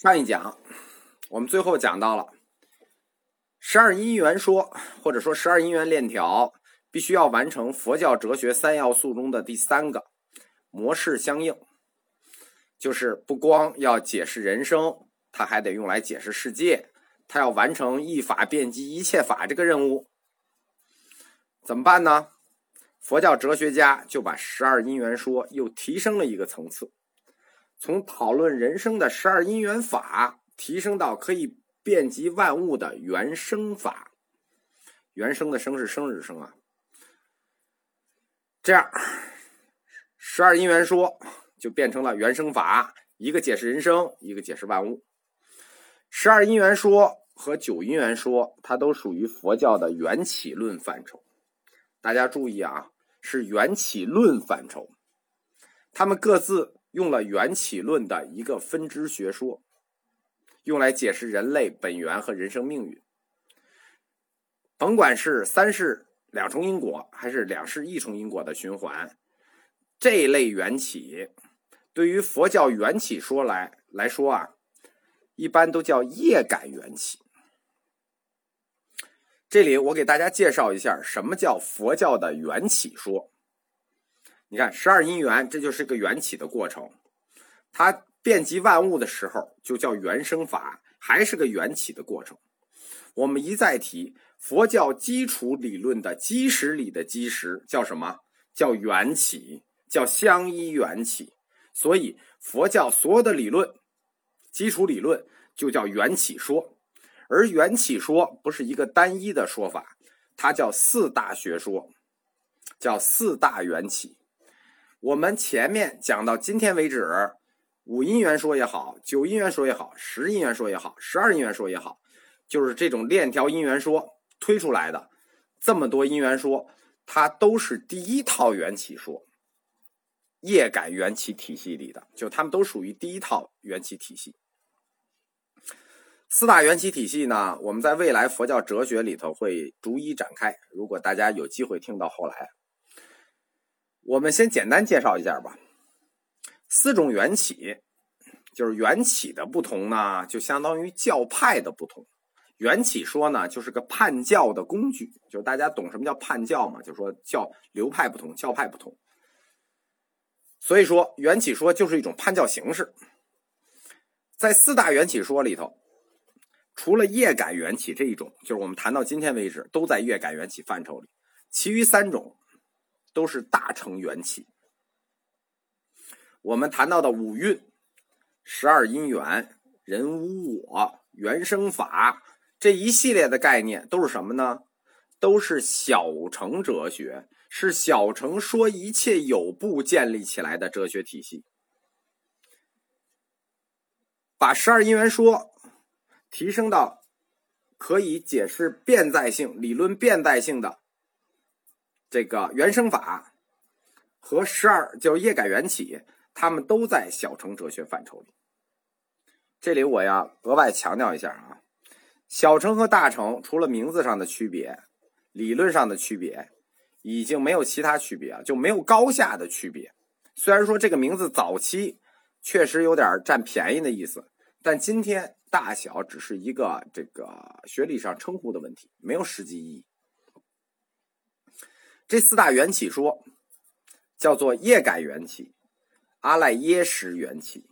上一讲，我们最后讲到了十二因缘说，或者说十二因缘链条，必须要完成佛教哲学三要素中的第三个模式相应，就是不光要解释人生，它还得用来解释世界，它要完成一法遍及一切法这个任务，怎么办呢？佛教哲学家就把十二因缘说又提升了一个层次。从讨论人生的十二因缘法，提升到可以遍及万物的原生法。原生的生是生日生啊。这样，十二因缘说就变成了原生法，一个解释人生，一个解释万物。十二因缘说和九因缘说，它都属于佛教的缘起论范畴。大家注意啊，是缘起论范畴，他们各自。用了缘起论的一个分支学说，用来解释人类本源和人生命运。甭管是三世两重因果，还是两世一重因果的循环，这类缘起，对于佛教缘起说来来说啊，一般都叫业感缘起。这里我给大家介绍一下，什么叫佛教的缘起说。你看，十二因缘，这就是个缘起的过程。它遍及万物的时候，就叫原生法，还是个缘起的过程。我们一再提，佛教基础理论的基石里的基石叫什么？叫缘起，叫相依缘起。所以，佛教所有的理论，基础理论就叫缘起说。而缘起说不是一个单一的说法，它叫四大学说，叫四大缘起。我们前面讲到今天为止，五因缘说也好，九因缘说也好，十因缘说也好，十二因缘说也好，就是这种链条因缘说推出来的这么多因缘说，它都是第一套缘起说，业感缘起体系里的，就他们都属于第一套缘起体系。四大缘起体系呢，我们在未来佛教哲学里头会逐一展开。如果大家有机会听到后来。我们先简单介绍一下吧。四种缘起，就是缘起的不同呢，就相当于教派的不同。缘起说呢，就是个判教的工具，就是大家懂什么叫判教嘛？就说教流派不同，教派不同。所以说，缘起说就是一种判教形式。在四大缘起说里头，除了业感缘起这一种，就是我们谈到今天为止都在业感缘起范畴里，其余三种。都是大乘缘起。我们谈到的五蕴、十二因缘、人无我、原生法这一系列的概念，都是什么呢？都是小乘哲学，是小乘说一切有部建立起来的哲学体系。把十二因缘说提升到可以解释变在性、理论变在性的。这个原生法和十二叫业改缘起，他们都在小乘哲学范畴里。这里我要额外强调一下啊，小乘和大乘除了名字上的区别，理论上的区别，已经没有其他区别啊，就没有高下的区别。虽然说这个名字早期确实有点占便宜的意思，但今天大小只是一个这个学理上称呼的问题，没有实际意义。这四大缘起说，叫做业感缘起、阿赖耶识缘起、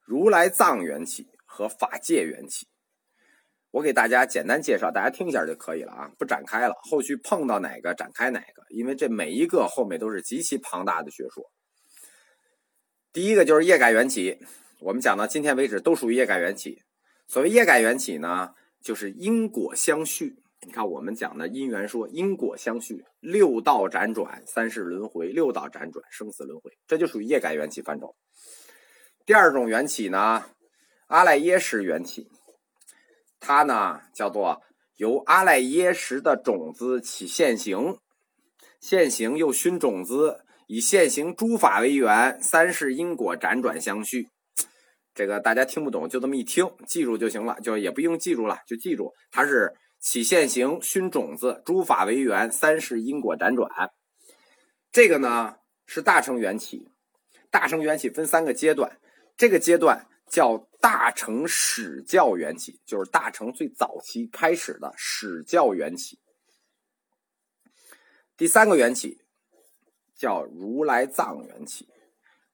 如来藏缘起和法界缘起。我给大家简单介绍，大家听一下就可以了啊，不展开了。后续碰到哪个展开哪个，因为这每一个后面都是极其庞大的学说。第一个就是业感缘起，我们讲到今天为止都属于业感缘起。所谓业感缘起呢，就是因果相续。你看，我们讲的因缘说，因果相续，六道辗转，三世轮回，六道辗转，生死轮回，这就属于业感缘起范畴。第二种缘起呢，阿赖耶识缘起，它呢叫做由阿赖耶识的种子起现行，现行又熏种子，以现行诸法为缘，三世因果辗转相续。这个大家听不懂，就这么一听，记住就行了，就也不用记住了，就记住它是。起现行，熏种子，诸法为缘，三世因果辗转。这个呢是大乘缘起。大乘缘起分三个阶段，这个阶段叫大乘始教缘起，就是大乘最早期开始的始教缘起。第三个缘起叫如来藏缘起，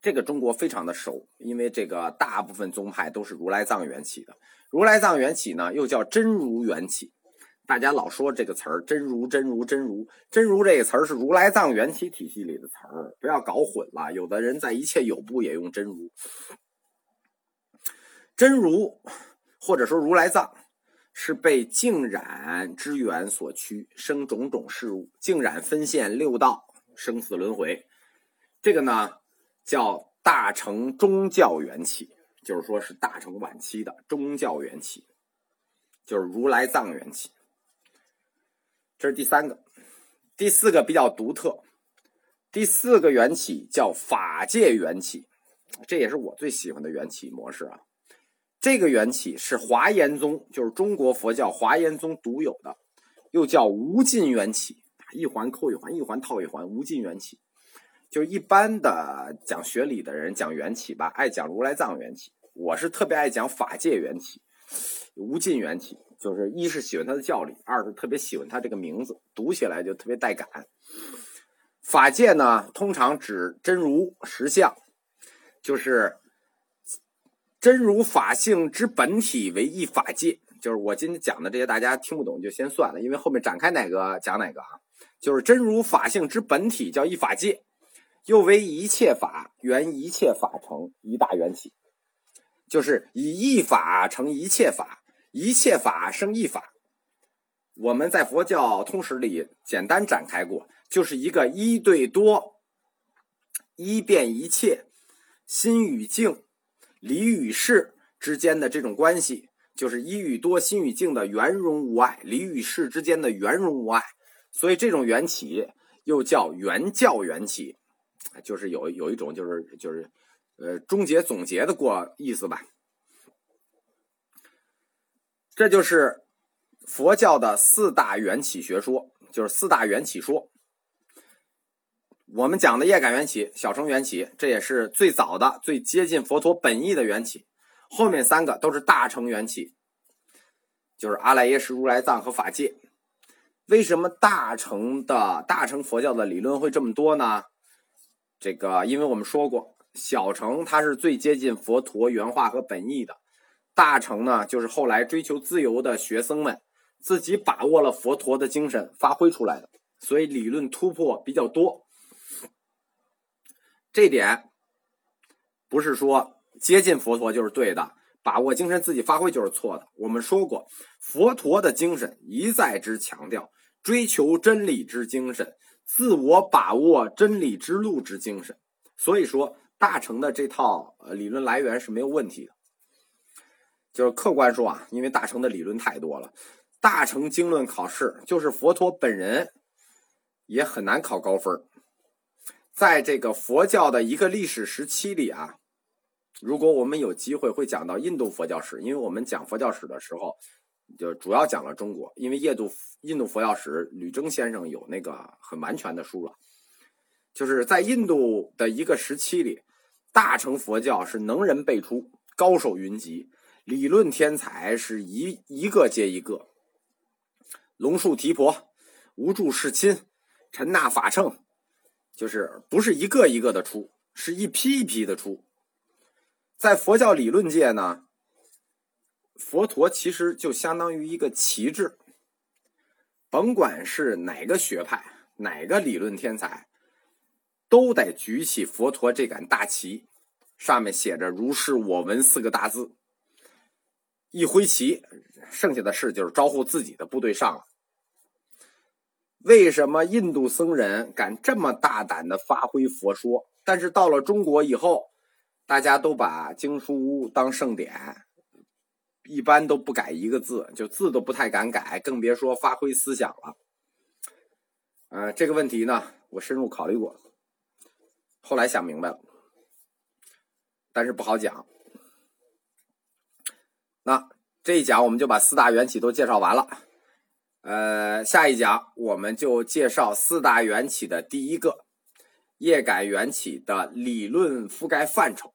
这个中国非常的熟，因为这个大部分宗派都是如来藏缘起的。如来藏缘起呢，又叫真如缘起。大家老说这个词儿“真如”“真如”“真如”“真如”这个词儿是如来藏缘起体系里的词儿，不要搞混了。有的人在一切有部也用“真如”。真如或者说如来藏，是被净染之缘所驱，生种种事物，净染分现六道，生死轮回。这个呢叫大乘宗教缘起，就是说是大乘晚期的宗教缘起，就是如来藏缘起。这是第三个，第四个比较独特。第四个缘起叫法界缘起，这也是我最喜欢的缘起模式啊。这个缘起是华严宗，就是中国佛教华严宗独有的，又叫无尽缘起，一环扣一环，一环套一环，无尽缘起。就一般的讲学理的人讲缘起吧，爱讲如来藏缘起，我是特别爱讲法界缘起，无尽缘起。就是一是喜欢他的教理，二是特别喜欢他这个名字，读起来就特别带感。法界呢，通常指真如实相，就是真如法性之本体为一法界。就是我今天讲的这些，大家听不懂就先算了，因为后面展开哪个讲哪个啊。就是真如法性之本体叫一法界，又为一切法缘一切法成一大缘起，就是以一法成一切法。一切法生一法，我们在佛教通史里简单展开过，就是一个一对多，一变一切，心与境、理与事之间的这种关系，就是一与多、心与境的圆融无碍，理与事之间的圆融无碍。所以这种缘起又叫圆教缘起，就是有有一种就是就是呃终结总结的过意思吧。这就是佛教的四大缘起学说，就是四大缘起说。我们讲的业感缘起、小乘缘起，这也是最早的、最接近佛陀本意的缘起。后面三个都是大乘缘起，就是阿赖耶识、如来藏和法界。为什么大乘的大乘佛教的理论会这么多呢？这个，因为我们说过，小乘它是最接近佛陀原话和本意的。大成呢，就是后来追求自由的学生们自己把握了佛陀的精神发挥出来的，所以理论突破比较多。这点不是说接近佛陀就是对的，把握精神自己发挥就是错的。我们说过，佛陀的精神一再之强调追求真理之精神，自我把握真理之路之精神。所以说，大成的这套理论来源是没有问题的。就是客观说啊，因为大乘的理论太多了，大乘经论考试就是佛陀本人也很难考高分。在这个佛教的一个历史时期里啊，如果我们有机会会讲到印度佛教史，因为我们讲佛教史的时候就主要讲了中国，因为印度印度佛教史吕征先生有那个很完全的书了。就是在印度的一个时期里，大乘佛教是能人辈出，高手云集。理论天才是一一个接一个，龙树提婆、无著世亲、陈那法称，就是不是一个一个的出，是一批一批的出。在佛教理论界呢，佛陀其实就相当于一个旗帜，甭管是哪个学派、哪个理论天才，都得举起佛陀这杆大旗，上面写着“如是我闻”四个大字。一挥旗，剩下的事就是招呼自己的部队上了。为什么印度僧人敢这么大胆的发挥佛说？但是到了中国以后，大家都把经书当圣典，一般都不改一个字，就字都不太敢改，更别说发挥思想了。呃，这个问题呢，我深入考虑过，后来想明白了，但是不好讲。那这一讲我们就把四大缘起都介绍完了，呃，下一讲我们就介绍四大缘起的第一个业感缘起的理论覆盖范畴。